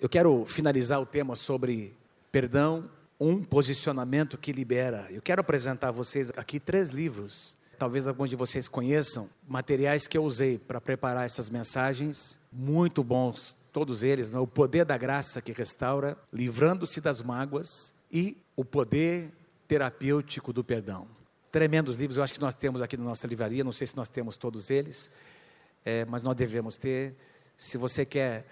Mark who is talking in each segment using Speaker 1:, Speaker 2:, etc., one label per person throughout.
Speaker 1: Eu quero finalizar o tema sobre perdão, um posicionamento que libera. Eu quero apresentar a vocês aqui três livros. Talvez alguns de vocês conheçam materiais que eu usei para preparar essas mensagens, muito bons, todos eles, né? O Poder da Graça que Restaura, Livrando-se das Mágoas e O Poder Terapêutico do Perdão. Tremendos livros, eu acho que nós temos aqui na nossa livraria, não sei se nós temos todos eles, é, mas nós devemos ter. Se você quer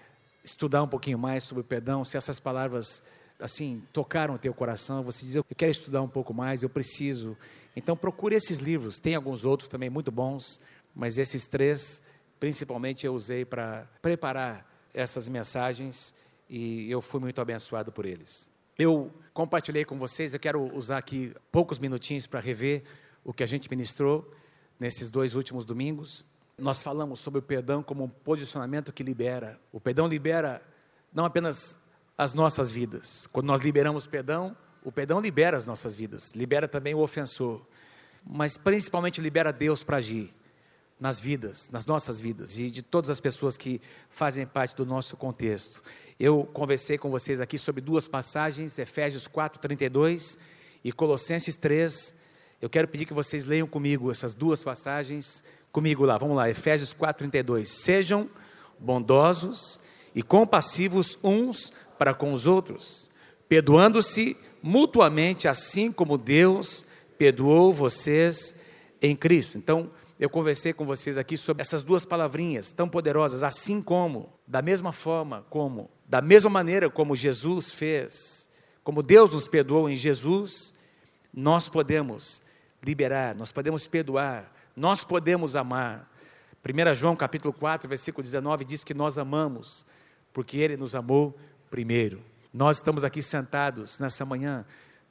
Speaker 1: estudar um pouquinho mais sobre o perdão, se essas palavras assim tocaram o teu coração, você diz eu quero estudar um pouco mais, eu preciso. Então procure esses livros, tem alguns outros também muito bons, mas esses três principalmente eu usei para preparar essas mensagens e eu fui muito abençoado por eles. Eu compartilhei com vocês, eu quero usar aqui poucos minutinhos para rever o que a gente ministrou nesses dois últimos domingos nós falamos sobre o perdão como um posicionamento que libera. O perdão libera não apenas as nossas vidas. Quando nós liberamos perdão, o perdão libera as nossas vidas, libera também o ofensor, mas principalmente libera Deus para agir nas vidas, nas nossas vidas e de todas as pessoas que fazem parte do nosso contexto. Eu conversei com vocês aqui sobre duas passagens, Efésios 4:32 e Colossenses 3. Eu quero pedir que vocês leiam comigo essas duas passagens comigo lá, vamos lá, Efésios 4:32. Sejam bondosos e compassivos uns para com os outros, perdoando-se mutuamente, assim como Deus perdoou vocês em Cristo. Então, eu conversei com vocês aqui sobre essas duas palavrinhas tão poderosas, assim como, da mesma forma como, da mesma maneira como Jesus fez, como Deus nos perdoou em Jesus, nós podemos liberar, nós podemos perdoar, nós podemos amar. 1 João capítulo 4, versículo 19 diz que nós amamos porque ele nos amou primeiro. Nós estamos aqui sentados nessa manhã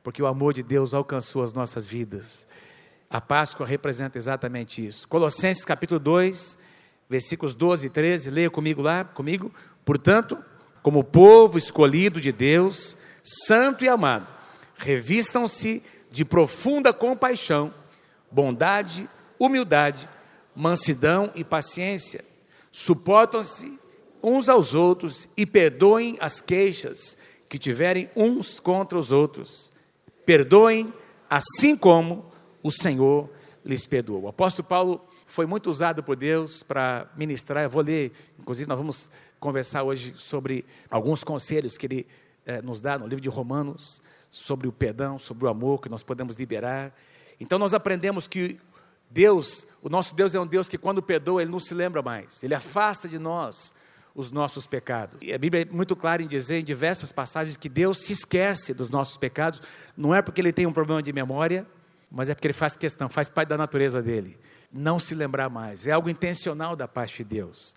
Speaker 1: porque o amor de Deus alcançou as nossas vidas. A Páscoa representa exatamente isso. Colossenses capítulo 2, versículos 12 e 13, leia comigo lá, comigo. Portanto, como povo escolhido de Deus, santo e amado, revistam-se de profunda compaixão, bondade, humildade, mansidão e paciência. Suportam-se uns aos outros e perdoem as queixas que tiverem uns contra os outros. Perdoem assim como o Senhor lhes perdoou. O apóstolo Paulo foi muito usado por Deus para ministrar. Eu vou ler, inclusive, nós vamos conversar hoje sobre alguns conselhos que ele eh, nos dá no livro de Romanos, sobre o perdão, sobre o amor que nós podemos liberar. Então, nós aprendemos que Deus, o nosso Deus é um Deus que quando perdoa, Ele não se lembra mais, Ele afasta de nós os nossos pecados. E a Bíblia é muito clara em dizer em diversas passagens que Deus se esquece dos nossos pecados, não é porque Ele tem um problema de memória, mas é porque Ele faz questão, faz parte da natureza dele. Não se lembrar mais, é algo intencional da parte de Deus.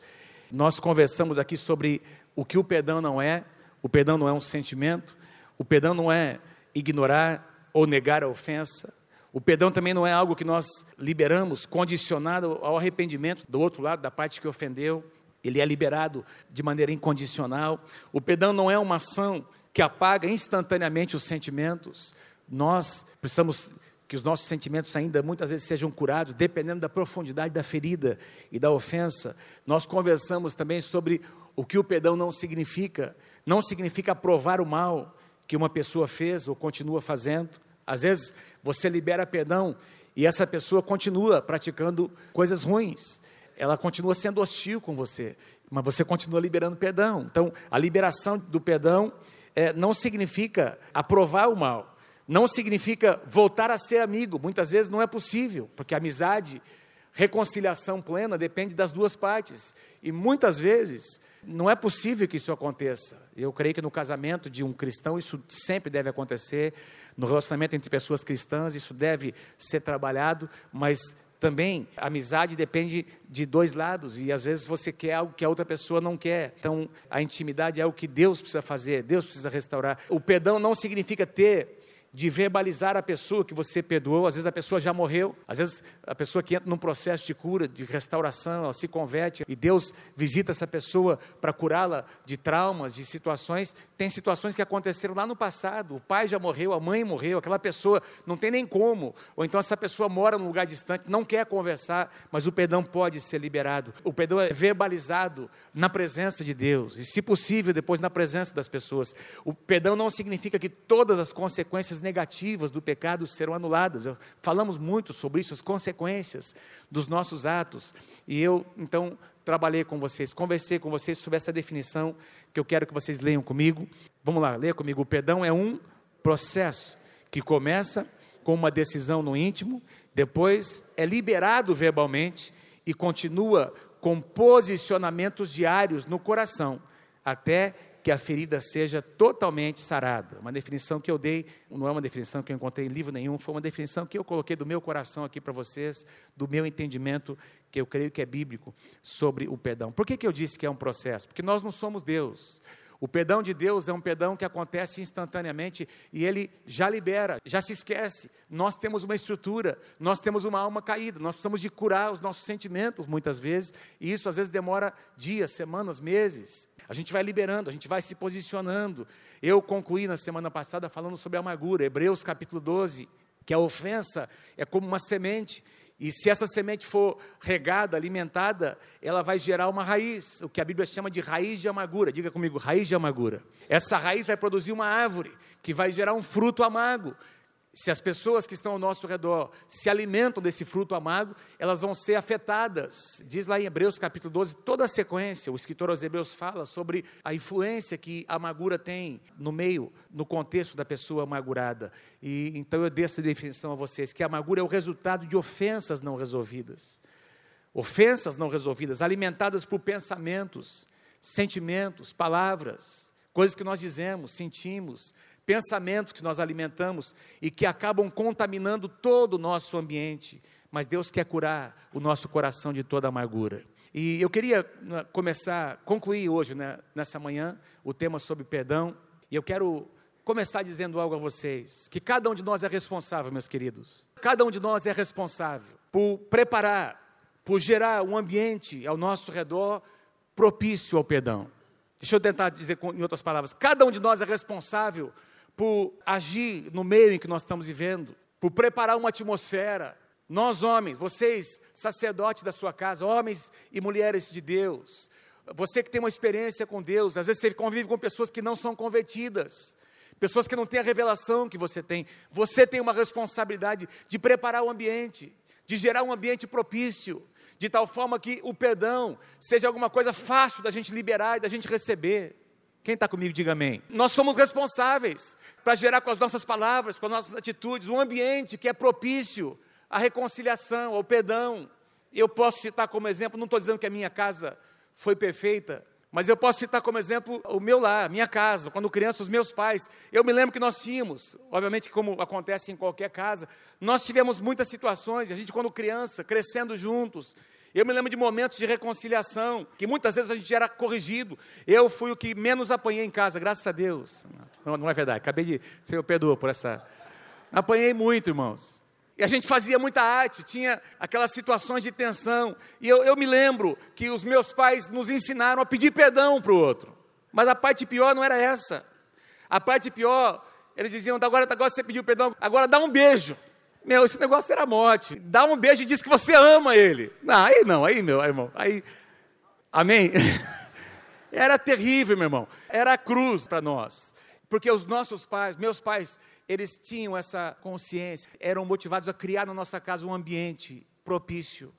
Speaker 1: Nós conversamos aqui sobre o que o perdão não é, o perdão não é um sentimento, o perdão não é ignorar ou negar a ofensa, o perdão também não é algo que nós liberamos condicionado ao arrependimento do outro lado, da parte que ofendeu. Ele é liberado de maneira incondicional. O perdão não é uma ação que apaga instantaneamente os sentimentos. Nós precisamos que os nossos sentimentos ainda muitas vezes sejam curados, dependendo da profundidade da ferida e da ofensa. Nós conversamos também sobre o que o perdão não significa. Não significa aprovar o mal que uma pessoa fez ou continua fazendo. Às vezes você libera perdão e essa pessoa continua praticando coisas ruins. Ela continua sendo hostil com você, mas você continua liberando perdão. Então, a liberação do perdão é, não significa aprovar o mal, não significa voltar a ser amigo. Muitas vezes não é possível, porque a amizade, reconciliação plena depende das duas partes. E muitas vezes não é possível que isso aconteça. Eu creio que no casamento de um cristão isso sempre deve acontecer, no relacionamento entre pessoas cristãs isso deve ser trabalhado, mas também a amizade depende de dois lados e às vezes você quer algo que a outra pessoa não quer. Então a intimidade é o que Deus precisa fazer, Deus precisa restaurar. O perdão não significa ter de verbalizar a pessoa que você perdoou. Às vezes a pessoa já morreu, às vezes a pessoa que entra num processo de cura, de restauração, ela se converte e Deus visita essa pessoa para curá-la de traumas, de situações. Tem situações que aconteceram lá no passado. O pai já morreu, a mãe morreu, aquela pessoa não tem nem como. Ou então essa pessoa mora num lugar distante, não quer conversar, mas o perdão pode ser liberado. O perdão é verbalizado na presença de Deus e, se possível, depois na presença das pessoas. O perdão não significa que todas as consequências negativas do pecado serão anuladas. Falamos muito sobre isso, as consequências dos nossos atos. E eu, então, trabalhei com vocês, conversei com vocês sobre essa definição que eu quero que vocês leiam comigo. Vamos lá, leia comigo. O perdão é um processo que começa com uma decisão no íntimo, depois é liberado verbalmente e continua com posicionamentos diários no coração, até que a ferida seja totalmente sarada. Uma definição que eu dei, não é uma definição que eu encontrei em livro nenhum, foi uma definição que eu coloquei do meu coração aqui para vocês, do meu entendimento, que eu creio que é bíblico, sobre o perdão. Por que, que eu disse que é um processo? Porque nós não somos Deus. O perdão de Deus é um perdão que acontece instantaneamente e ele já libera, já se esquece. Nós temos uma estrutura, nós temos uma alma caída, nós precisamos de curar os nossos sentimentos muitas vezes, e isso às vezes demora dias, semanas, meses. A gente vai liberando, a gente vai se posicionando. Eu concluí na semana passada falando sobre a amargura, Hebreus capítulo 12, que a ofensa é como uma semente e se essa semente for regada, alimentada, ela vai gerar uma raiz, o que a Bíblia chama de raiz de amargura. Diga comigo, raiz de amargura. Essa raiz vai produzir uma árvore que vai gerar um fruto amargo. Se as pessoas que estão ao nosso redor se alimentam desse fruto amargo, elas vão ser afetadas. Diz lá em Hebreus capítulo 12, toda a sequência, o escritor aos Hebreus fala sobre a influência que a amargura tem no meio, no contexto da pessoa amargurada. E então eu dei essa definição a vocês, que a amargura é o resultado de ofensas não resolvidas. Ofensas não resolvidas, alimentadas por pensamentos, sentimentos, palavras, coisas que nós dizemos, sentimos, pensamentos que nós alimentamos e que acabam contaminando todo o nosso ambiente. Mas Deus quer curar o nosso coração de toda amargura. E eu queria né, começar, concluir hoje, né, nessa manhã, o tema sobre perdão. E eu quero começar dizendo algo a vocês: que cada um de nós é responsável, meus queridos. Cada um de nós é responsável por preparar, por gerar um ambiente ao nosso redor propício ao perdão. Deixa eu tentar dizer em outras palavras: cada um de nós é responsável por agir no meio em que nós estamos vivendo, por preparar uma atmosfera. Nós, homens, vocês, sacerdotes da sua casa, homens e mulheres de Deus, você que tem uma experiência com Deus, às vezes você convive com pessoas que não são convertidas, pessoas que não têm a revelação que você tem. Você tem uma responsabilidade de preparar o ambiente, de gerar um ambiente propício, de tal forma que o perdão seja alguma coisa fácil da gente liberar e da gente receber. Quem está comigo, diga amém. Nós somos responsáveis para gerar com as nossas palavras, com as nossas atitudes, um ambiente que é propício à reconciliação, ao perdão. Eu posso citar como exemplo, não estou dizendo que a minha casa foi perfeita, mas eu posso citar como exemplo o meu lar, minha casa, quando criança, os meus pais. Eu me lembro que nós tínhamos, obviamente, como acontece em qualquer casa, nós tivemos muitas situações, a gente, quando criança, crescendo juntos, eu me lembro de momentos de reconciliação, que muitas vezes a gente era corrigido. Eu fui o que menos apanhei em casa, graças a Deus. Não, não é verdade, acabei de. Senhor, perdoa por essa. Apanhei muito, irmãos. E a gente fazia muita arte, tinha aquelas situações de tensão. E eu, eu me lembro que os meus pais nos ensinaram a pedir perdão para o outro. Mas a parte pior não era essa. A parte pior, eles diziam: agora, agora você pediu perdão, agora dá um beijo. Meu, esse negócio era morte. Dá um beijo e diz que você ama ele. Não, aí não, aí, meu irmão. Aí. Amém? Era terrível, meu irmão. Era a cruz para nós. Porque os nossos pais, meus pais, eles tinham essa consciência, eram motivados a criar na nossa casa um ambiente propício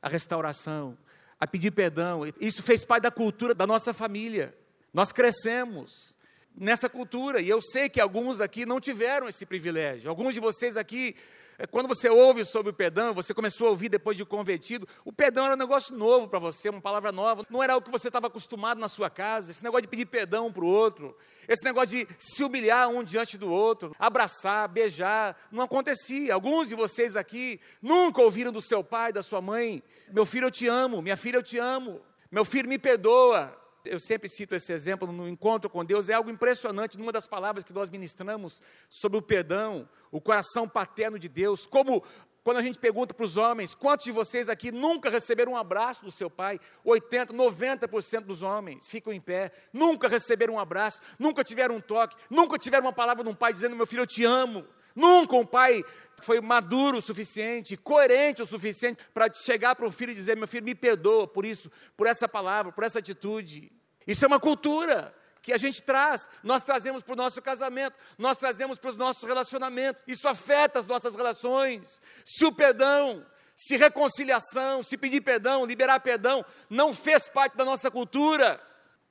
Speaker 1: à restauração, a pedir perdão. Isso fez parte da cultura da nossa família. Nós crescemos nessa cultura. E eu sei que alguns aqui não tiveram esse privilégio. Alguns de vocês aqui, eh, quando você ouve sobre o perdão, você começou a ouvir depois de convertido, o perdão era um negócio novo para você, uma palavra nova. Não era o que você estava acostumado na sua casa. Esse negócio de pedir perdão para o outro, esse negócio de se humilhar um diante do outro, abraçar, beijar, não acontecia. Alguns de vocês aqui nunca ouviram do seu pai, da sua mãe: Meu filho, eu te amo, minha filha, eu te amo, meu filho, me perdoa. Eu sempre cito esse exemplo no encontro com Deus, é algo impressionante numa das palavras que nós ministramos sobre o perdão, o coração paterno de Deus, como quando a gente pergunta para os homens, quantos de vocês aqui nunca receberam um abraço do seu pai? 80, 90% dos homens ficam em pé, nunca receberam um abraço, nunca tiveram um toque, nunca tiveram uma palavra de um pai dizendo: Meu filho, eu te amo. Nunca um pai foi maduro o suficiente, coerente o suficiente para chegar para o filho e dizer: Meu filho, me perdoa por isso, por essa palavra, por essa atitude. Isso é uma cultura que a gente traz, nós trazemos para o nosso casamento, nós trazemos para os nossos relacionamentos, isso afeta as nossas relações. Se o perdão, se reconciliação, se pedir perdão, liberar perdão, não fez parte da nossa cultura,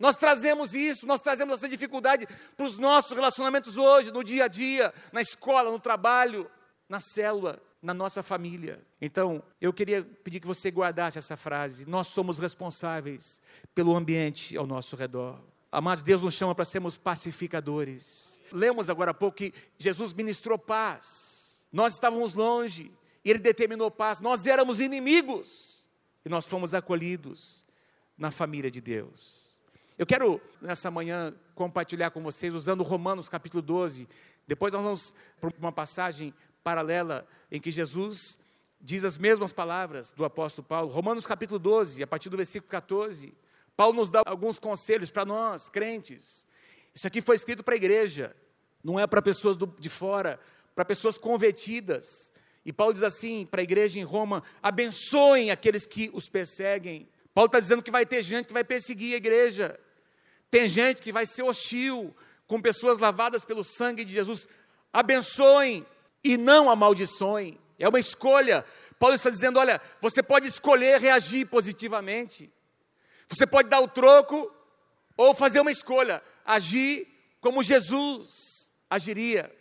Speaker 1: nós trazemos isso, nós trazemos essa dificuldade para os nossos relacionamentos hoje, no dia a dia, na escola, no trabalho, na célula, na nossa família. Então, eu queria pedir que você guardasse essa frase: nós somos responsáveis pelo ambiente ao nosso redor. Amados, Deus nos chama para sermos pacificadores. Lemos agora há pouco que Jesus ministrou paz. Nós estávamos longe e Ele determinou paz. Nós éramos inimigos e nós fomos acolhidos na família de Deus. Eu quero, nessa manhã, compartilhar com vocês, usando Romanos capítulo 12. Depois nós vamos para uma passagem paralela em que Jesus diz as mesmas palavras do apóstolo Paulo. Romanos capítulo 12, a partir do versículo 14. Paulo nos dá alguns conselhos para nós, crentes. Isso aqui foi escrito para a igreja, não é para pessoas do, de fora, para pessoas convertidas. E Paulo diz assim para a igreja em Roma: abençoem aqueles que os perseguem. Paulo está dizendo que vai ter gente que vai perseguir a igreja, tem gente que vai ser hostil com pessoas lavadas pelo sangue de Jesus. Abençoem e não amaldiçoem. É uma escolha. Paulo está dizendo: olha, você pode escolher reagir positivamente. Você pode dar o troco ou fazer uma escolha, agir como Jesus agiria,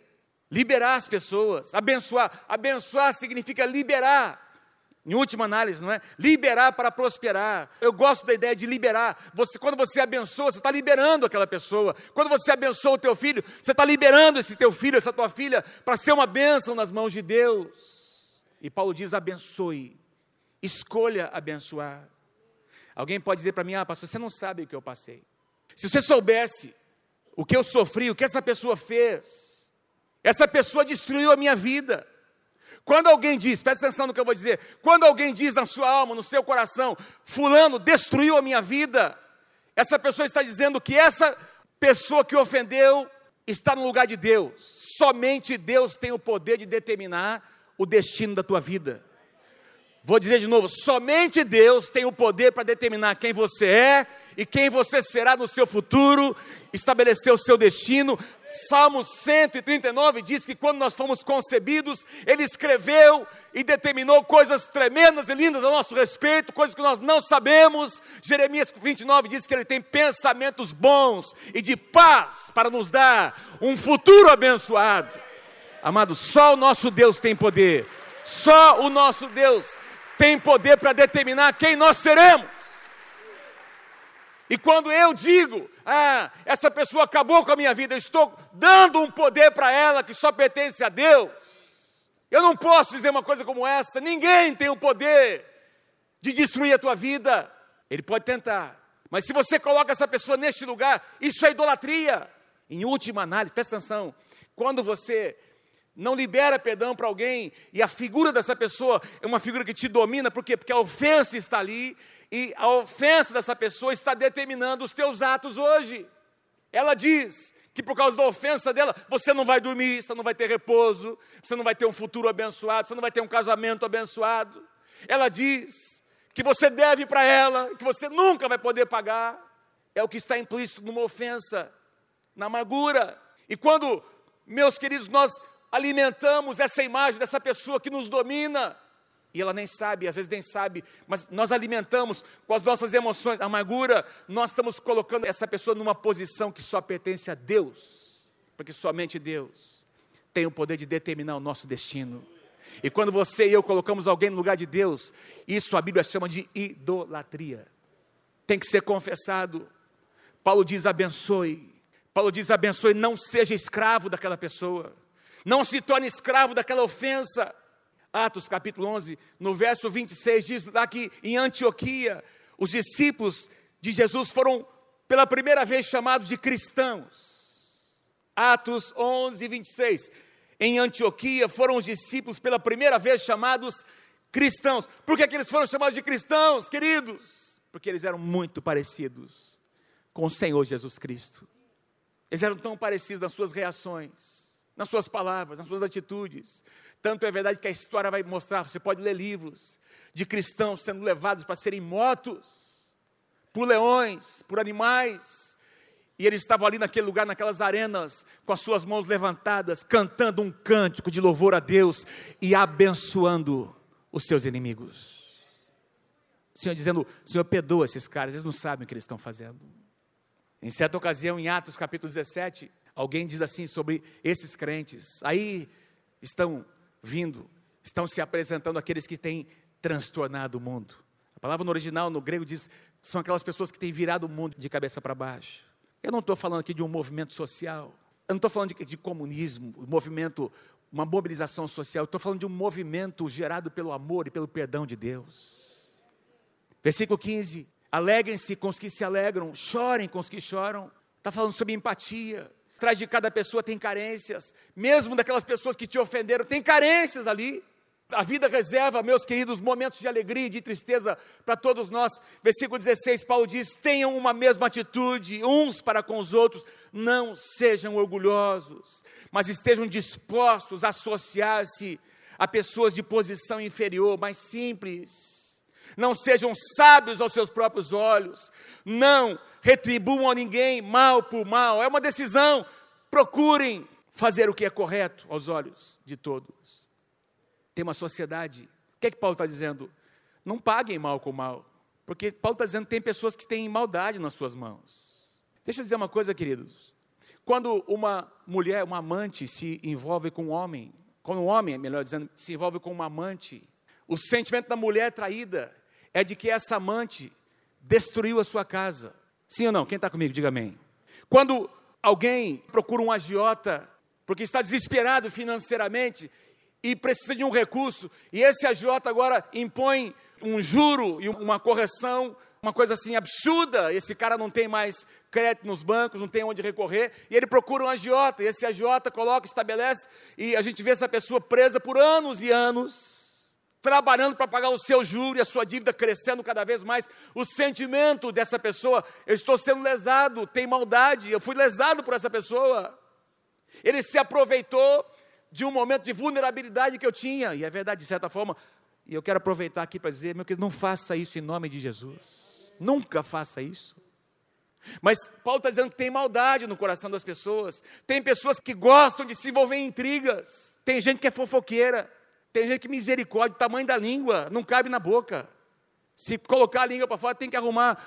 Speaker 1: liberar as pessoas, abençoar. Abençoar significa liberar. Em última análise, não é? Liberar para prosperar. Eu gosto da ideia de liberar. Você, quando você abençoa, você está liberando aquela pessoa. Quando você abençoa o teu filho, você está liberando esse teu filho, essa tua filha, para ser uma bênção nas mãos de Deus. E Paulo diz: abençoe, escolha abençoar. Alguém pode dizer para mim, ah, pastor, você não sabe o que eu passei. Se você soubesse o que eu sofri, o que essa pessoa fez, essa pessoa destruiu a minha vida. Quando alguém diz, presta atenção no que eu vou dizer, quando alguém diz na sua alma, no seu coração, Fulano destruiu a minha vida, essa pessoa está dizendo que essa pessoa que ofendeu está no lugar de Deus. Somente Deus tem o poder de determinar o destino da tua vida. Vou dizer de novo: somente Deus tem o poder para determinar quem você é e quem você será no seu futuro, estabelecer o seu destino. Salmo 139 diz que quando nós fomos concebidos, Ele escreveu e determinou coisas tremendas e lindas a nosso respeito, coisas que nós não sabemos. Jeremias 29 diz que Ele tem pensamentos bons e de paz para nos dar um futuro abençoado. Amado, só o nosso Deus tem poder. Só o nosso Deus tem poder para determinar quem nós seremos. E quando eu digo, ah, essa pessoa acabou com a minha vida, estou dando um poder para ela que só pertence a Deus. Eu não posso dizer uma coisa como essa, ninguém tem o poder de destruir a tua vida. Ele pode tentar, mas se você coloca essa pessoa neste lugar, isso é idolatria. Em última análise, presta atenção, quando você não libera perdão para alguém e a figura dessa pessoa é uma figura que te domina, por quê? Porque a ofensa está ali e a ofensa dessa pessoa está determinando os teus atos hoje. Ela diz que por causa da ofensa dela, você não vai dormir, você não vai ter repouso, você não vai ter um futuro abençoado, você não vai ter um casamento abençoado. Ela diz que você deve para ela, que você nunca vai poder pagar. É o que está implícito numa ofensa, na amargura. E quando, meus queridos, nós alimentamos essa imagem dessa pessoa que nos domina, e ela nem sabe, às vezes nem sabe, mas nós alimentamos com as nossas emoções, amargura, nós estamos colocando essa pessoa numa posição que só pertence a Deus, porque somente Deus tem o poder de determinar o nosso destino. E quando você e eu colocamos alguém no lugar de Deus, isso a Bíblia chama de idolatria. Tem que ser confessado. Paulo diz: abençoe. Paulo diz: abençoe, não seja escravo daquela pessoa não se torne escravo daquela ofensa. Atos capítulo 11, no verso 26, diz lá que em Antioquia, os discípulos de Jesus foram pela primeira vez chamados de cristãos. Atos 11, 26. Em Antioquia foram os discípulos pela primeira vez chamados cristãos. Por que, que eles foram chamados de cristãos, queridos? Porque eles eram muito parecidos com o Senhor Jesus Cristo. Eles eram tão parecidos nas suas reações, nas suas palavras, nas suas atitudes. Tanto é verdade que a história vai mostrar, você pode ler livros de cristãos sendo levados para serem mortos por leões, por animais. E eles estavam ali naquele lugar, naquelas arenas, com as suas mãos levantadas, cantando um cântico de louvor a Deus e abençoando os seus inimigos. O Senhor dizendo: Senhor, perdoa esses caras, eles não sabem o que eles estão fazendo. Em certa ocasião, em Atos capítulo 17, alguém diz assim sobre esses crentes. Aí estão vindo, estão se apresentando aqueles que têm transtornado o mundo. A palavra no original, no grego, diz: são aquelas pessoas que têm virado o mundo de cabeça para baixo. Eu não estou falando aqui de um movimento social, eu não estou falando de, de comunismo, movimento, uma mobilização social, estou falando de um movimento gerado pelo amor e pelo perdão de Deus. Versículo 15: Alegrem-se com os que se alegram, chorem com os que choram. Está falando sobre empatia. Atrás de cada pessoa tem carências, mesmo daquelas pessoas que te ofenderam, tem carências ali. A vida reserva, meus queridos, momentos de alegria e de tristeza para todos nós. Versículo 16, Paulo diz: tenham uma mesma atitude uns para com os outros, não sejam orgulhosos, mas estejam dispostos a associar-se a pessoas de posição inferior, mais simples não sejam sábios aos seus próprios olhos, não retribuam a ninguém mal por mal, é uma decisão. Procurem fazer o que é correto aos olhos de todos. Tem uma sociedade, o que é que Paulo está dizendo? Não paguem mal com mal, porque Paulo está dizendo que tem pessoas que têm maldade nas suas mãos. Deixa eu dizer uma coisa, queridos. Quando uma mulher, uma amante, se envolve com um homem, quando um homem, melhor dizendo, se envolve com uma amante, o sentimento da mulher traída é de que essa amante destruiu a sua casa. Sim ou não? Quem está comigo, diga amém. Quando alguém procura um agiota porque está desesperado financeiramente e precisa de um recurso, e esse agiota agora impõe um juro e uma correção, uma coisa assim absurda, esse cara não tem mais crédito nos bancos, não tem onde recorrer, e ele procura um agiota, e esse agiota coloca, estabelece, e a gente vê essa pessoa presa por anos e anos, trabalhando para pagar o seu juro e a sua dívida crescendo cada vez mais. O sentimento dessa pessoa, eu estou sendo lesado, tem maldade, eu fui lesado por essa pessoa. Ele se aproveitou de um momento de vulnerabilidade que eu tinha, e é verdade, de certa forma, e eu quero aproveitar aqui para dizer, meu querido, não faça isso em nome de Jesus. Nunca faça isso. Mas Paulo está dizendo que tem maldade no coração das pessoas. Tem pessoas que gostam de se envolver em intrigas. Tem gente que é fofoqueira. Tem gente que misericórdia, o tamanho da língua, não cabe na boca. Se colocar a língua para fora, tem que arrumar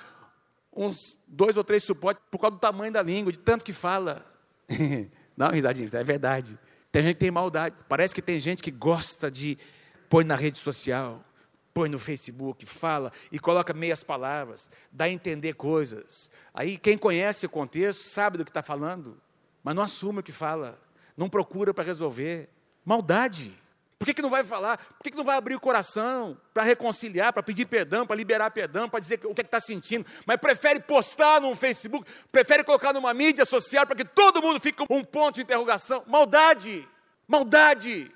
Speaker 1: uns dois ou três suportes por causa do tamanho da língua, de tanto que fala. Não, risadinha, é verdade. Tem gente que tem maldade. Parece que tem gente que gosta de pôr na rede social, põe no Facebook, fala e coloca meias palavras, dá a entender coisas. Aí quem conhece o contexto sabe do que está falando, mas não assume o que fala, não procura para resolver. Maldade. Por que, que não vai falar? Por que, que não vai abrir o coração para reconciliar, para pedir perdão, para liberar perdão, para dizer o que é está sentindo? Mas prefere postar no Facebook, prefere colocar numa mídia social para que todo mundo fique com um ponto de interrogação. Maldade! Maldade!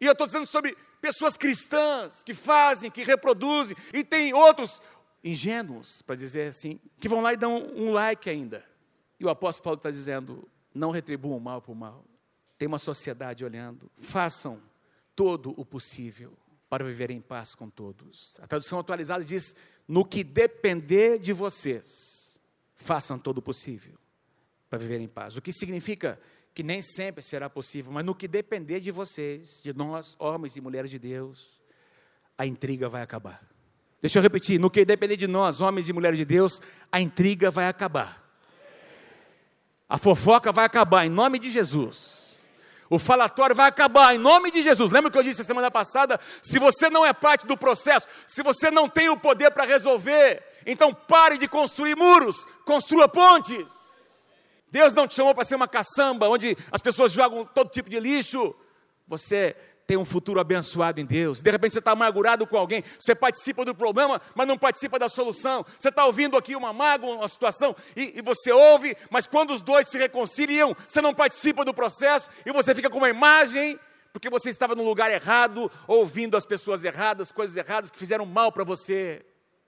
Speaker 1: E eu estou dizendo sobre pessoas cristãs que fazem, que reproduzem, e tem outros ingênuos, para dizer assim, que vão lá e dão um like ainda. E o apóstolo Paulo está dizendo: não retribuam o mal por mal. Tem uma sociedade olhando. Façam todo o possível para viver em paz com todos. A tradução atualizada diz: no que depender de vocês, façam todo o possível para viver em paz. O que significa que nem sempre será possível, mas no que depender de vocês, de nós, homens e mulheres de Deus, a intriga vai acabar. Deixa eu repetir: no que depender de nós, homens e mulheres de Deus, a intriga vai acabar. A fofoca vai acabar, em nome de Jesus. O falatório vai acabar em nome de Jesus. Lembra que eu disse semana passada? Se você não é parte do processo, se você não tem o poder para resolver, então pare de construir muros, construa pontes. Deus não te chamou para ser uma caçamba onde as pessoas jogam todo tipo de lixo. Você tem um futuro abençoado em Deus. De repente você está amargurado com alguém, você participa do problema, mas não participa da solução. Você está ouvindo aqui uma mágoa, uma situação, e, e, você ouve, mas quando os dois se reconciliam, você não participa do processo e você fica com uma imagem, porque você estava no lugar errado, ouvindo as pessoas erradas, coisas erradas que fizeram mal para você.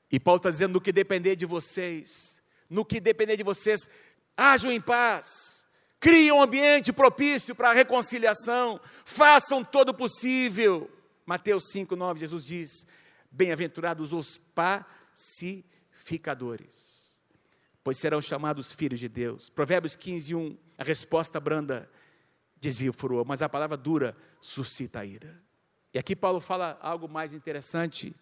Speaker 1: E Paulo está dizendo: no que depender de vocês, no que depender de vocês, hajam em paz Criem um ambiente propício para a reconciliação, façam todo o possível. Mateus 5, 9, Jesus diz: Bem-aventurados os pacificadores, pois serão chamados filhos de Deus. Provérbios 15, 1, a resposta branda desvia o furor, mas a palavra dura suscita a ira. E aqui Paulo fala algo mais interessante.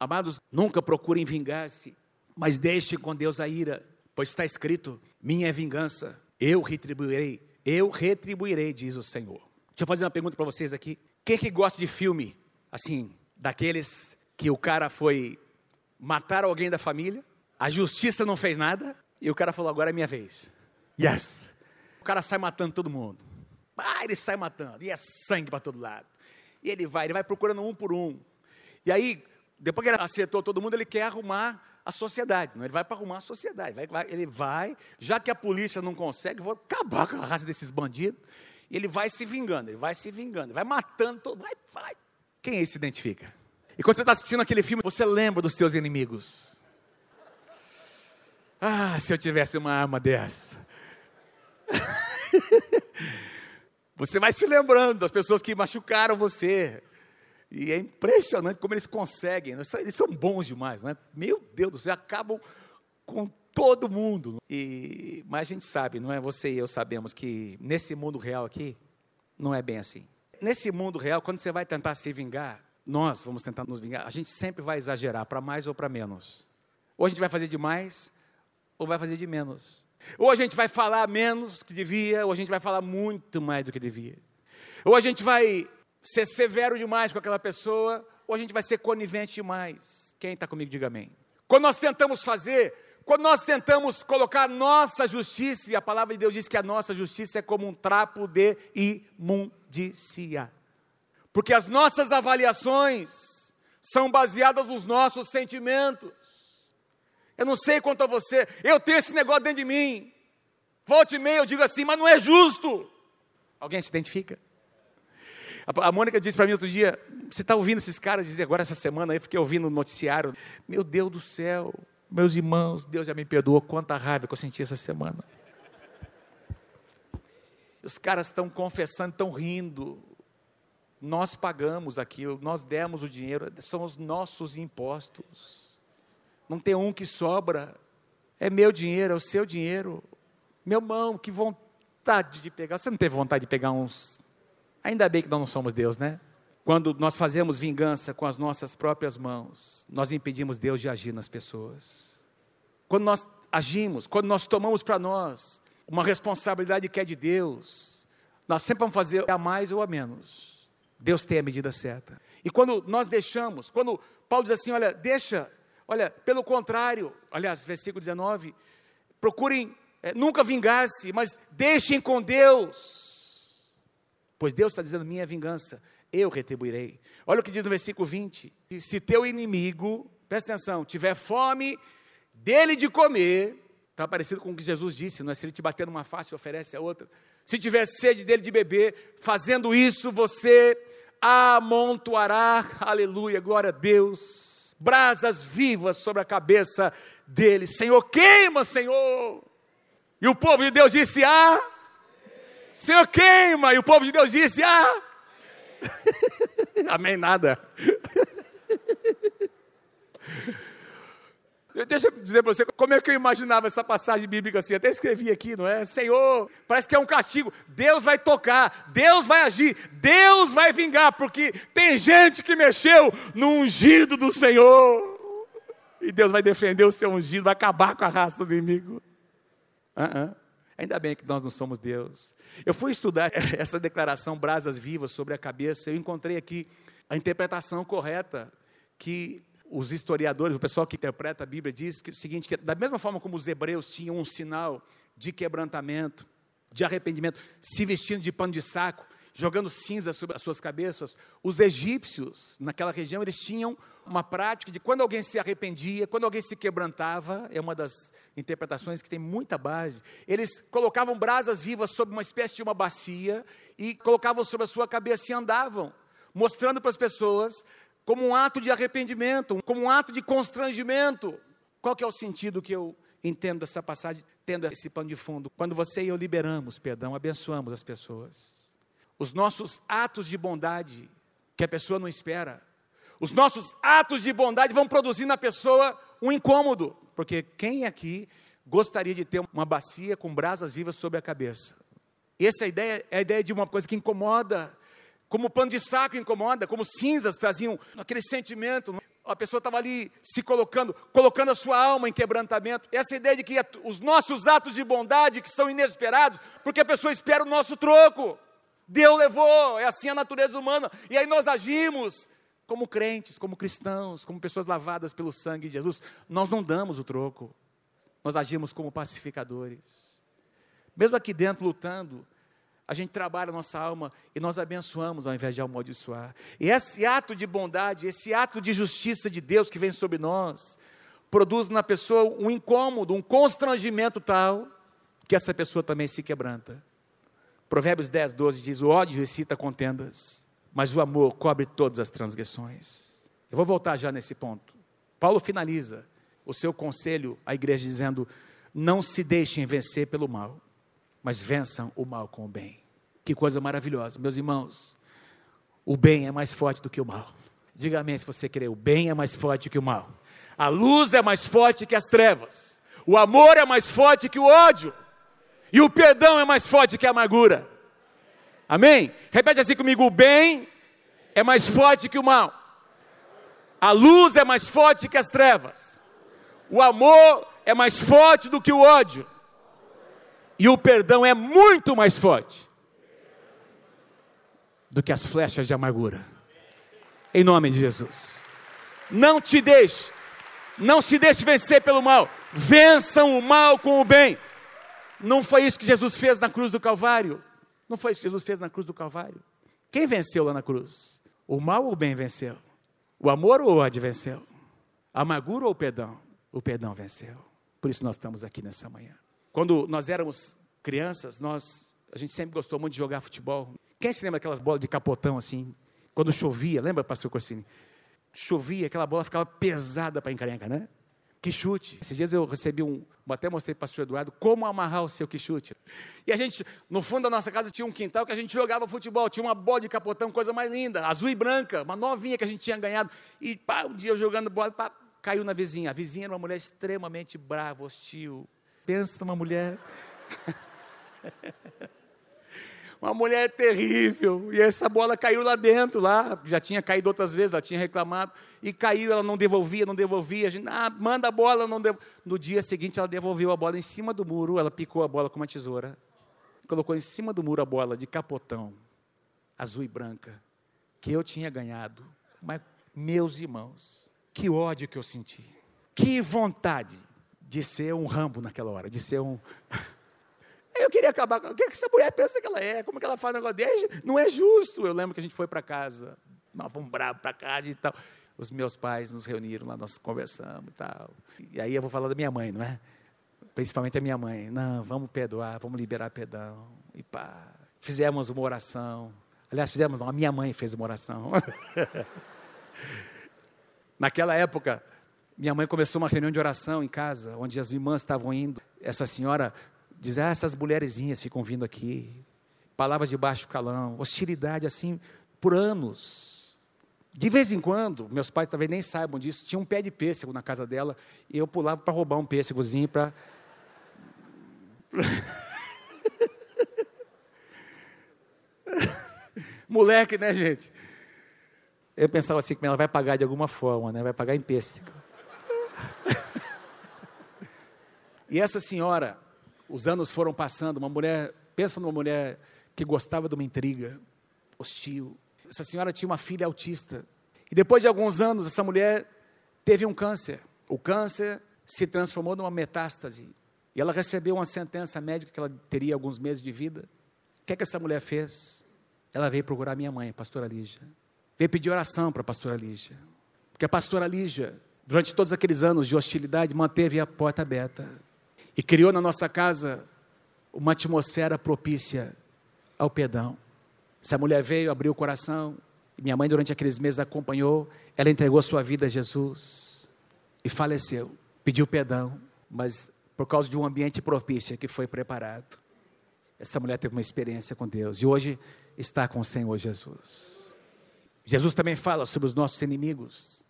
Speaker 1: Amados, nunca procurem vingar-se, mas deixem com Deus a ira, pois está escrito: minha é vingança eu retribuirei, eu retribuirei, diz o Senhor. Deixa eu fazer uma pergunta para vocês aqui. Quem que gosta de filme, assim, daqueles que o cara foi matar alguém da família, a justiça não fez nada, e o cara falou, agora é minha vez. Yes! O cara sai matando todo mundo. Ah, ele sai matando, e é sangue para todo lado. E ele vai, ele vai procurando um por um. E aí, depois que ele acertou todo mundo, ele quer arrumar a sociedade, não, ele vai para arrumar a sociedade, vai, vai, ele vai, já que a polícia não consegue, vou acabar com a raça desses bandidos, e ele vai se vingando, ele vai se vingando, vai matando todo, vai, vai. Quem aí se identifica? E quando você está assistindo aquele filme, você lembra dos seus inimigos. Ah, se eu tivesse uma arma dessa. você vai se lembrando das pessoas que machucaram você, e é impressionante como eles conseguem, né? eles são bons demais, não é? Meu Deus do céu, acabam com todo mundo. E, mas a gente sabe, não é? Você e eu sabemos que nesse mundo real aqui, não é bem assim. Nesse mundo real, quando você vai tentar se vingar, nós vamos tentar nos vingar, a gente sempre vai exagerar, para mais ou para menos. Ou a gente vai fazer de mais, ou vai fazer de menos. Ou a gente vai falar menos que devia, ou a gente vai falar muito mais do que devia. Ou a gente vai ser severo demais com aquela pessoa, ou a gente vai ser conivente demais. Quem está comigo, diga amém. Quando nós tentamos fazer, quando nós tentamos colocar nossa justiça, e a palavra de Deus diz que a nossa justiça é como um trapo de imundícia. Porque as nossas avaliações são baseadas nos nossos sentimentos. Eu não sei quanto a você, eu tenho esse negócio dentro de mim. Volte e meia, eu digo assim, mas não é justo. Alguém se identifica? A, Mônica disse para mim outro dia: você está ouvindo esses caras dizer agora essa semana aí, fiquei ouvindo o noticiário. Meu Deus do céu, meus irmãos, Deus já me perdoou, quanta raiva que eu senti essa semana. Os caras estão confessando, estão rindo. Nós pagamos aquilo, nós demos o dinheiro, são os nossos impostos. Não tem um que sobra. É meu dinheiro, é o seu dinheiro. Meu irmão, que vontade de pegar. Você não teve vontade de pegar uns Ainda bem que nós não somos Deus, né? Quando nós fazemos vingança com as nossas próprias mãos, nós impedimos Deus de agir nas pessoas. Quando nós agimos, quando nós tomamos para nós uma responsabilidade que é de Deus, nós sempre vamos fazer a mais ou a menos. Deus tem a medida certa. E quando nós deixamos, quando Paulo diz assim, olha, deixa, olha, pelo contrário, aliás, versículo 19, procurem é, nunca vingar-se, mas deixem com Deus Pois Deus está dizendo: minha vingança, eu retribuirei. Olha o que diz no versículo 20: se teu inimigo, presta atenção, tiver fome dele de comer, está parecido com o que Jesus disse, não é? Se ele te bater numa face, oferece a outra. Se tiver sede dele de beber, fazendo isso, você amontoará, aleluia, glória a Deus, brasas vivas sobre a cabeça dele. Senhor, queima, Senhor. E o povo de Deus disse: Ah, Senhor, queima. E o povo de Deus disse: Ah, amém, nada. Deixa eu dizer para você como é que eu imaginava essa passagem bíblica assim. Até escrevi aqui, não é? Senhor, parece que é um castigo. Deus vai tocar, Deus vai agir, Deus vai vingar, porque tem gente que mexeu no ungido do Senhor. E Deus vai defender o seu ungido, vai acabar com a raça do inimigo. Uh -uh. Ainda bem que nós não somos Deus. Eu fui estudar essa declaração brasas vivas sobre a cabeça, eu encontrei aqui a interpretação correta que os historiadores, o pessoal que interpreta a Bíblia diz que é o seguinte, que da mesma forma como os hebreus tinham um sinal de quebrantamento, de arrependimento, se vestindo de pano de saco, jogando cinza sobre as suas cabeças. Os egípcios, naquela região, eles tinham uma prática de quando alguém se arrependia, quando alguém se quebrantava, é uma das interpretações que tem muita base, eles colocavam brasas vivas sobre uma espécie de uma bacia e colocavam sobre a sua cabeça e andavam, mostrando para as pessoas como um ato de arrependimento, como um ato de constrangimento. Qual que é o sentido que eu entendo dessa passagem, tendo esse pano de fundo? Quando você e eu liberamos perdão, abençoamos as pessoas. Os nossos atos de bondade, que a pessoa não espera, os nossos atos de bondade vão produzir na pessoa um incômodo, porque quem aqui gostaria de ter uma bacia com brasas vivas sobre a cabeça? Essa é ideia é a ideia de uma coisa que incomoda, como pano de saco incomoda, como cinzas traziam aquele sentimento. A pessoa estava ali se colocando, colocando a sua alma em quebrantamento. Essa ideia de que os nossos atos de bondade que são inesperados, porque a pessoa espera o nosso troco. Deus levou, é assim a natureza humana. E aí nós agimos como crentes, como cristãos, como pessoas lavadas pelo sangue de Jesus, nós não damos o troco, nós agimos como pacificadores. Mesmo aqui dentro lutando, a gente trabalha a nossa alma e nós abençoamos ao invés de amaldiçoar. E esse ato de bondade, esse ato de justiça de Deus que vem sobre nós, produz na pessoa um incômodo, um constrangimento tal, que essa pessoa também se quebranta. Provérbios 10, 12 diz: O ódio excita contendas, mas o amor cobre todas as transgressões. Eu vou voltar já nesse ponto. Paulo finaliza o seu conselho à igreja dizendo: Não se deixem vencer pelo mal, mas vençam o mal com o bem. Que coisa maravilhosa, meus irmãos. O bem é mais forte do que o mal. Diga amém se você quer. O bem é mais forte que o mal. A luz é mais forte que as trevas. O amor é mais forte que o ódio. E o perdão é mais forte que a amargura. Amém? Repete assim comigo: o bem é mais forte que o mal. A luz é mais forte que as trevas. O amor é mais forte do que o ódio. E o perdão é muito mais forte do que as flechas de amargura. Em nome de Jesus. Não te deixe, não se deixe vencer pelo mal. Vençam o mal com o bem. Não foi isso que Jesus fez na cruz do Calvário. Não foi isso que Jesus fez na cruz do Calvário? Quem venceu lá na cruz? O mal ou o bem venceu? O amor ou o ódio venceu? A amargura ou o perdão? O perdão venceu. Por isso nós estamos aqui nessa manhã. Quando nós éramos crianças, nós a gente sempre gostou muito de jogar futebol. Quem se lembra daquelas bolas de capotão assim? Quando chovia, lembra, pastor Corsini? Chovia, aquela bola ficava pesada para encarenca, né? Que chute. Esses dias eu recebi um, até mostrei para o pastor Eduardo como amarrar o seu que chute. E a gente, no fundo da nossa casa tinha um quintal que a gente jogava futebol, tinha uma bola de capotão, coisa mais linda, azul e branca, uma novinha que a gente tinha ganhado. E pá, um dia eu jogando bola, pá, caiu na vizinha. A vizinha era uma mulher extremamente brava, hostil. Pensa numa mulher. uma mulher terrível. E essa bola caiu lá dentro, lá, já tinha caído outras vezes, ela tinha reclamado, e caiu, ela não devolvia, não devolvia. A gente, ah, manda a bola, não devolvia. No dia seguinte, ela devolveu a bola em cima do muro, ela picou a bola com uma tesoura, colocou em cima do muro a bola de capotão, azul e branca, que eu tinha ganhado. Mas, meus irmãos, que ódio que eu senti, que vontade de ser um rambo naquela hora, de ser um. Eu queria acabar com. O que, essa mulher pensa que ela é? Como que ela faz um negócio desse? Não é justo. Eu lembro que a gente foi para casa, nós fomos bravos para casa e tal. Os meus pais nos reuniram lá, nós conversamos e tal. E aí eu vou falar da minha mãe, não é? Principalmente a minha mãe. Não, vamos perdoar, vamos liberar perdão. E pá, fizemos uma oração. Aliás, fizemos não, a minha mãe fez uma oração. Naquela época, minha mãe começou uma reunião de oração em casa, onde as irmãs estavam indo. Essa senhora diz, ah, essas mulherzinhas ficam vindo aqui, palavras de baixo calão, hostilidade assim, por anos. De vez em quando, meus pais talvez nem saibam disso, tinha um pé de pêssego na casa dela, e eu pulava para roubar um pêssegozinho para... Moleque, né, gente? Eu pensava assim, que ela vai pagar de alguma forma, né? Vai pagar em pêssego. e essa senhora, os anos foram passando, uma mulher, pensa numa mulher que gostava de uma intriga, hostil. Essa senhora tinha uma filha autista. E depois de alguns anos, essa mulher teve um câncer. O câncer se transformou numa metástase. E ela recebeu uma sentença médica que ela teria alguns meses de vida. O que é que essa mulher fez? ela veio procurar minha mãe, a pastora Lígia. Veio pedir oração para a pastora Lígia. Porque a pastora Lígia, durante todos aqueles anos de hostilidade, manteve a porta aberta e criou na nossa casa uma atmosfera propícia ao perdão. Essa mulher veio, abriu o coração, minha mãe, durante aqueles meses, acompanhou, ela entregou sua vida a Jesus e faleceu. Pediu perdão, mas por causa de um ambiente propício que foi preparado. Essa mulher teve uma experiência com Deus e hoje está com o Senhor Jesus. Jesus também fala sobre os nossos inimigos.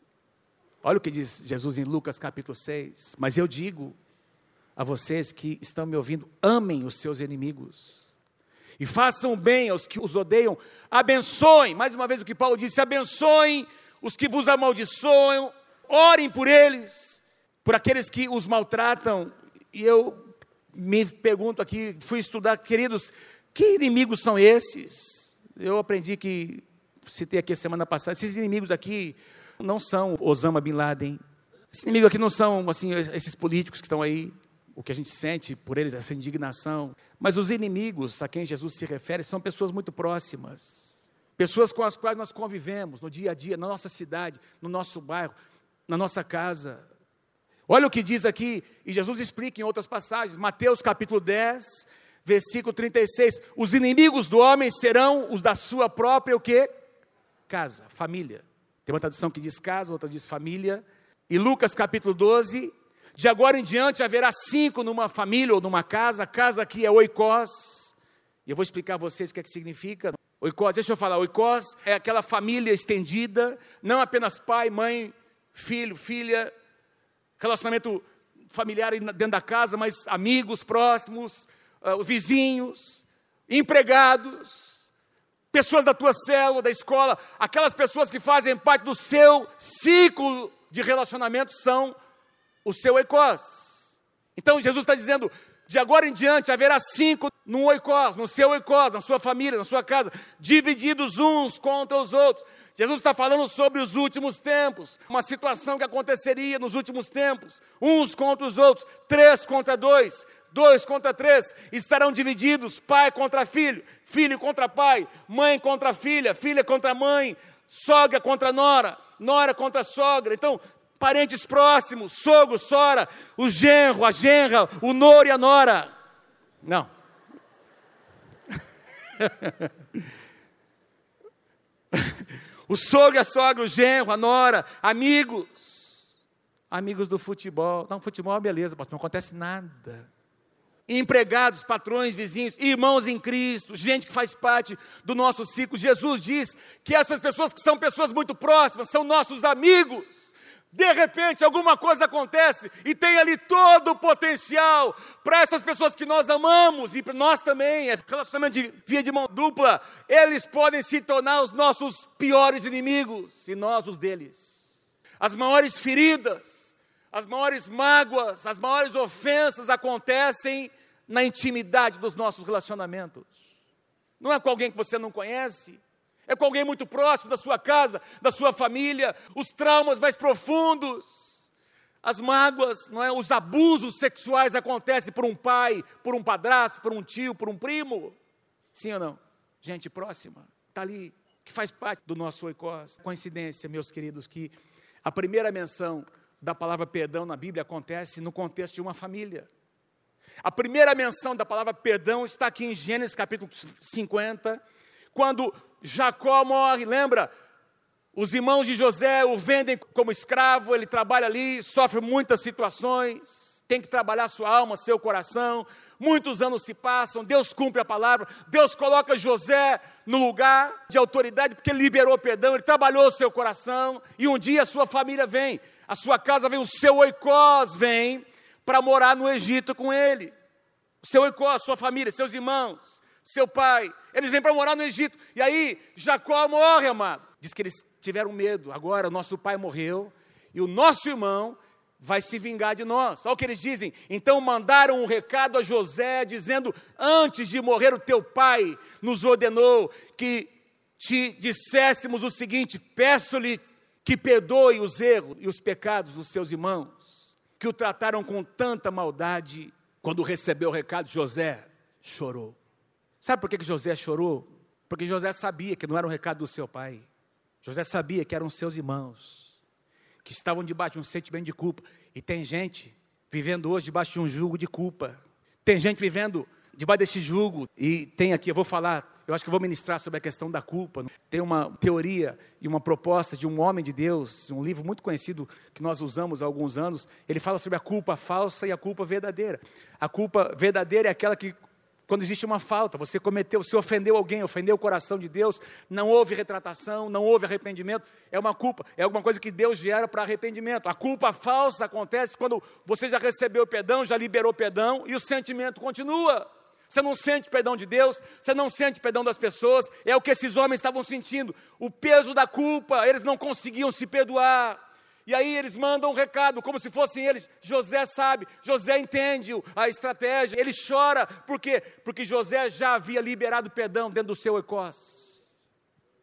Speaker 1: Olha o que diz Jesus em Lucas capítulo 6. Mas eu digo a vocês que estão me ouvindo: amem os seus inimigos. E façam bem aos que os odeiam, abençoem, mais uma vez o que Paulo disse: abençoem os que vos amaldiçoam, orem por eles, por aqueles que os maltratam. E eu me pergunto aqui, fui estudar, queridos, que inimigos são esses? Eu aprendi que, citei aqui semana passada, esses inimigos aqui não são Osama Bin Laden, esses inimigos aqui não são, assim, esses políticos que estão aí, o que a gente sente por eles, essa indignação. Mas os inimigos a quem Jesus se refere são pessoas muito próximas, pessoas com as quais nós convivemos no dia a dia, na nossa cidade, no nosso bairro, na nossa casa. Olha o que diz aqui, e Jesus explica em outras passagens, Mateus capítulo 10, versículo 36, os inimigos do homem serão os da sua própria o quê? Casa, família. Tem uma tradução que diz casa, outra diz família. E Lucas capítulo 12, de agora em diante haverá cinco numa família ou numa casa. A casa aqui é oikos. E eu vou explicar a vocês o que, é que significa. Oikos, deixa eu falar. Oikos é aquela família estendida, não apenas pai, mãe, filho, filha, relacionamento familiar dentro da casa, mas amigos próximos, uh, vizinhos, empregados, pessoas da tua célula, da escola, aquelas pessoas que fazem parte do seu ciclo de relacionamento são o seu oikos. Então Jesus está dizendo: de agora em diante haverá cinco no oikos, no seu oikos, na sua família, na sua casa, divididos uns contra os outros. Jesus está falando sobre os últimos tempos, uma situação que aconteceria nos últimos tempos, uns contra os outros, três contra dois, dois contra três, estarão divididos, pai contra filho, filho contra pai, mãe contra filha, filha contra mãe, sogra contra nora, nora contra sogra. Então, parentes próximos, sogro, sora, o genro, a genra, o noro e a nora. Não. o sogro, a sogra, o genro, a nora, amigos, amigos do futebol. Não, futebol é beleza, pastor, não acontece nada. Empregados, patrões, vizinhos, irmãos em Cristo, gente que faz parte do nosso ciclo. Jesus diz que essas pessoas que são pessoas muito próximas, são nossos amigos, de repente alguma coisa acontece e tem ali todo o potencial para essas pessoas que nós amamos e para nós também, é relacionamento de via de mão dupla, eles podem se tornar os nossos piores inimigos e nós os deles. As maiores feridas, as maiores mágoas, as maiores ofensas acontecem na intimidade dos nossos relacionamentos. Não é com alguém que você não conhece, é com alguém muito próximo da sua casa, da sua família, os traumas mais profundos, as mágoas, não é? os abusos sexuais acontecem por um pai, por um padrasto, por um tio, por um primo. Sim ou não? Gente próxima, está ali, que faz parte do nosso oikos. Coincidência, meus queridos, que a primeira menção da palavra perdão na Bíblia acontece no contexto de uma família. A primeira menção da palavra perdão está aqui em Gênesis capítulo 50, quando Jacó morre, lembra? Os irmãos de José o vendem como escravo, ele trabalha ali, sofre muitas situações, tem que trabalhar sua alma, seu coração. Muitos anos se passam, Deus cumpre a palavra, Deus coloca José no lugar de autoridade, porque ele liberou perdão, ele trabalhou o seu coração, e um dia a sua família vem, a sua casa vem, o seu oikós vem para morar no Egito com ele. O seu oikós, sua família, seus irmãos seu pai. Eles vêm para morar no Egito. E aí, Jacó morre, amado. Diz que eles tiveram medo. Agora, nosso pai morreu e o nosso irmão vai se vingar de nós. Olha o que eles dizem. Então mandaram um recado a José, dizendo: Antes de morrer, o teu pai nos ordenou que te disséssemos o seguinte: Peço-lhe que perdoe os erros e os pecados dos seus irmãos, que o trataram com tanta maldade. Quando recebeu o recado, José chorou. Sabe por que José chorou? Porque José sabia que não era um recado do seu pai. José sabia que eram seus irmãos, que estavam debaixo de um sentimento de culpa. E tem gente vivendo hoje debaixo de um jugo de culpa. Tem gente vivendo debaixo desse jugo. E tem aqui, eu vou falar, eu acho que vou ministrar sobre a questão da culpa. Tem uma teoria e uma proposta de um homem de Deus, um livro muito conhecido que nós usamos há alguns anos. Ele fala sobre a culpa falsa e a culpa verdadeira. A culpa verdadeira é aquela que quando existe uma falta, você cometeu, você ofendeu alguém, ofendeu o coração de Deus, não houve retratação, não houve arrependimento, é uma culpa, é alguma coisa que Deus gera para arrependimento. A culpa falsa acontece quando você já recebeu perdão, já liberou perdão e o sentimento continua. Você não sente perdão de Deus, você não sente perdão das pessoas, é o que esses homens estavam sentindo, o peso da culpa, eles não conseguiam se perdoar. E aí eles mandam um recado, como se fossem eles. José sabe, José entende a estratégia, ele chora, por quê? Porque José já havia liberado perdão dentro do seu ecós.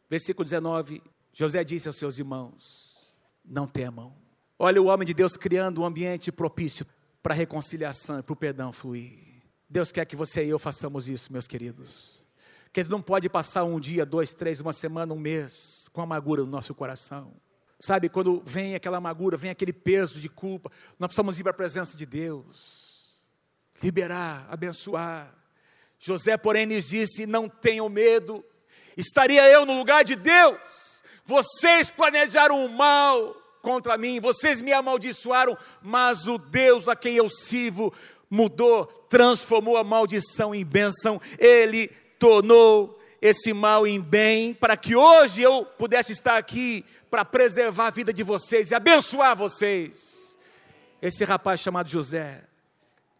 Speaker 1: Versículo 19: José disse aos seus irmãos: Não temam. Olha o homem de Deus criando um ambiente propício para a reconciliação e para o perdão fluir. Deus quer que você e eu façamos isso, meus queridos. Que não pode passar um dia, dois, três, uma semana, um mês com amargura no nosso coração. Sabe, quando vem aquela amargura, vem aquele peso de culpa, nós precisamos ir para a presença de Deus, liberar, abençoar. José, porém, lhes disse: Não tenham medo, estaria eu no lugar de Deus. Vocês planejaram o mal contra mim, vocês me amaldiçoaram, mas o Deus a quem eu sirvo mudou, transformou a maldição em bênção, ele tornou esse mal em bem, para que hoje eu pudesse estar aqui para preservar a vida de vocês e abençoar vocês. Esse rapaz chamado José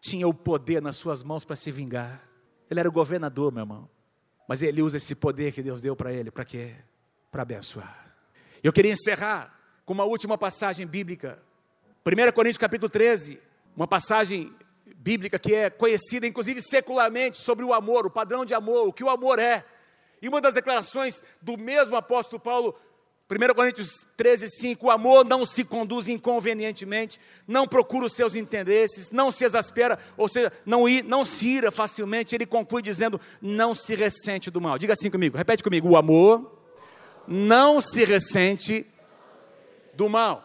Speaker 1: tinha o poder nas suas mãos para se vingar. Ele era o governador, meu irmão. Mas ele usa esse poder que Deus deu para ele, para quê? Para abençoar. Eu queria encerrar com uma última passagem bíblica. 1 Coríntios capítulo 13, uma passagem bíblica que é conhecida inclusive secularmente sobre o amor, o padrão de amor, o que o amor é. E uma das declarações do mesmo apóstolo Paulo, 1 Coríntios 13, 5, o amor não se conduz inconvenientemente, não procura os seus interesses, não se exaspera, ou seja, não, não se ira facilmente, ele conclui dizendo, não se ressente do mal. Diga assim comigo, repete comigo, o amor não se ressente do mal.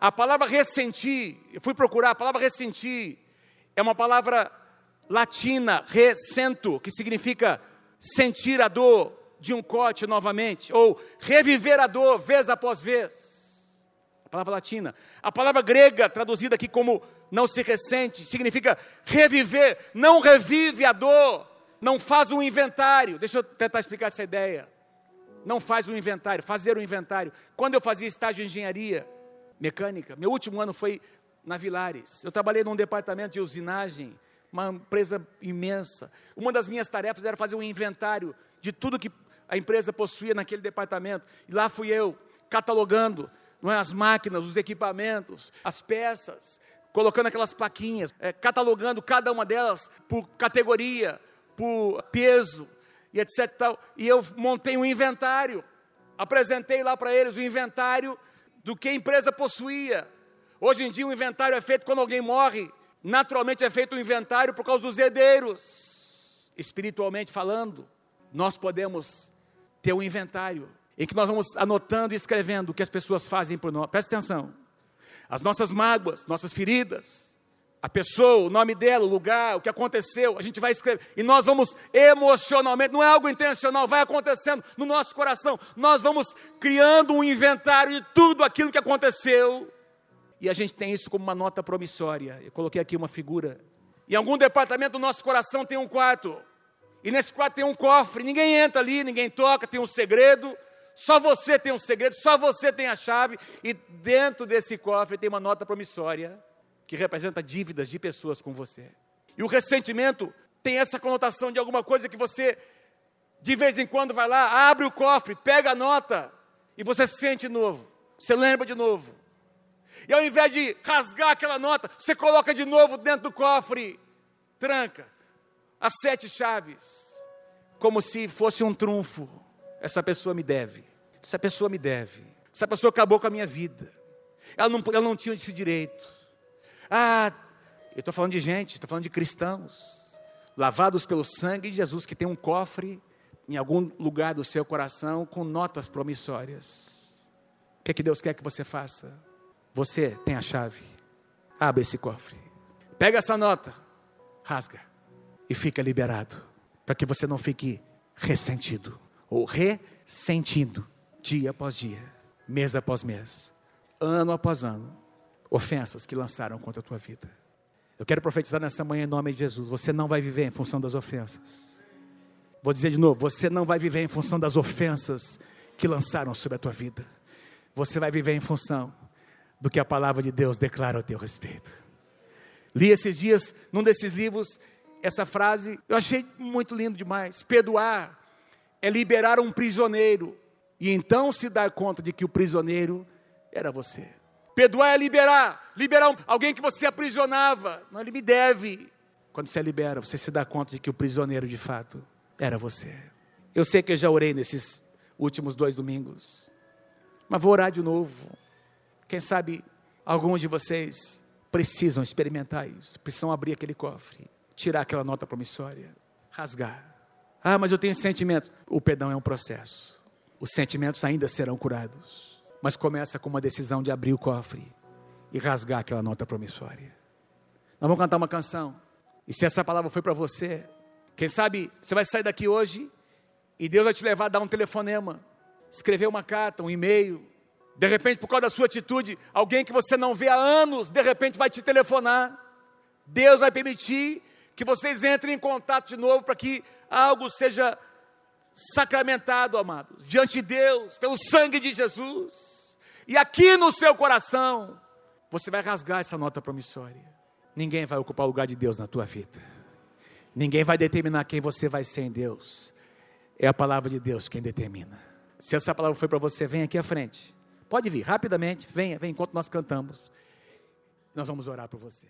Speaker 1: A palavra ressentir, eu fui procurar, a palavra ressentir é uma palavra latina, resento, que significa sentir a dor de um corte novamente, ou reviver a dor vez após vez. A palavra latina. A palavra grega, traduzida aqui como não se ressente, significa reviver, não revive a dor, não faz um inventário. Deixa eu tentar explicar essa ideia. Não faz um inventário, fazer um inventário. Quando eu fazia estágio de engenharia mecânica, meu último ano foi na Vilares. Eu trabalhei num departamento de usinagem uma empresa imensa. Uma das minhas tarefas era fazer um inventário de tudo que a empresa possuía naquele departamento. E lá fui eu, catalogando não é, as máquinas, os equipamentos, as peças, colocando aquelas plaquinhas, é, catalogando cada uma delas por categoria, por peso e etc. Tal. E eu montei um inventário, apresentei lá para eles o inventário do que a empresa possuía. Hoje em dia o inventário é feito quando alguém morre naturalmente é feito um inventário por causa dos herdeiros. Espiritualmente falando, nós podemos ter um inventário em que nós vamos anotando e escrevendo o que as pessoas fazem por nós. Presta atenção. As nossas mágoas, nossas feridas, a pessoa, o nome dela, o lugar, o que aconteceu, a gente vai escrever. E nós vamos emocionalmente, não é algo intencional, vai acontecendo no nosso coração. Nós vamos criando um inventário de tudo aquilo que aconteceu e a gente tem isso como uma nota promissória. Eu coloquei aqui uma figura. Em algum departamento do nosso coração tem um quarto. E nesse quarto tem um cofre. Ninguém entra ali, ninguém toca, tem um segredo. Só você tem um segredo, só você tem a chave. E dentro desse cofre tem uma nota promissória que representa dívidas de pessoas com você. E o ressentimento tem essa conotação de alguma coisa que você, de vez em quando, vai lá, abre o cofre, pega a nota e você sente novo. Você lembra de novo. E ao invés de rasgar aquela nota, você coloca de novo dentro do cofre, tranca as sete chaves, como se fosse um trunfo. Essa pessoa me deve, essa pessoa me deve, essa pessoa acabou com a minha vida, ela não, ela não tinha esse direito. Ah, eu estou falando de gente, estou falando de cristãos, lavados pelo sangue de Jesus, que tem um cofre em algum lugar do seu coração com notas promissórias. O que é que Deus quer que você faça? Você tem a chave. Abre esse cofre. Pega essa nota, rasga e fica liberado, para que você não fique ressentido ou ressentindo dia após dia, mês após mês, ano após ano, ofensas que lançaram contra a tua vida. Eu quero profetizar nessa manhã em nome de Jesus. Você não vai viver em função das ofensas. Vou dizer de novo: você não vai viver em função das ofensas que lançaram sobre a tua vida. Você vai viver em função do que a palavra de Deus declara ao teu respeito. Li esses dias, num desses livros, essa frase, eu achei muito lindo demais. Perdoar é liberar um prisioneiro e então se dar conta de que o prisioneiro era você. Perdoar é liberar, liberar alguém que você aprisionava. Não, ele me deve. Quando você libera, você se dá conta de que o prisioneiro de fato era você. Eu sei que eu já orei nesses últimos dois domingos, mas vou orar de novo. Quem sabe alguns de vocês precisam experimentar isso, precisam abrir aquele cofre, tirar aquela nota promissória, rasgar. Ah, mas eu tenho sentimentos. O perdão é um processo. Os sentimentos ainda serão curados mas começa com uma decisão de abrir o cofre e rasgar aquela nota promissória. Nós vamos cantar uma canção. E se essa palavra foi para você, quem sabe você vai sair daqui hoje e Deus vai te levar a dar um telefonema, escrever uma carta, um e-mail. De repente, por causa da sua atitude, alguém que você não vê há anos, de repente vai te telefonar. Deus vai permitir que vocês entrem em contato de novo para que algo seja sacramentado, amados, diante de Deus, pelo sangue de Jesus. E aqui no seu coração, você vai rasgar essa nota promissória. Ninguém vai ocupar o lugar de Deus na tua vida. Ninguém vai determinar quem você vai ser em Deus. É a palavra de Deus quem determina. Se essa palavra foi para você, vem aqui à frente. Pode vir rapidamente, venha, venha enquanto nós cantamos. Nós vamos orar por você.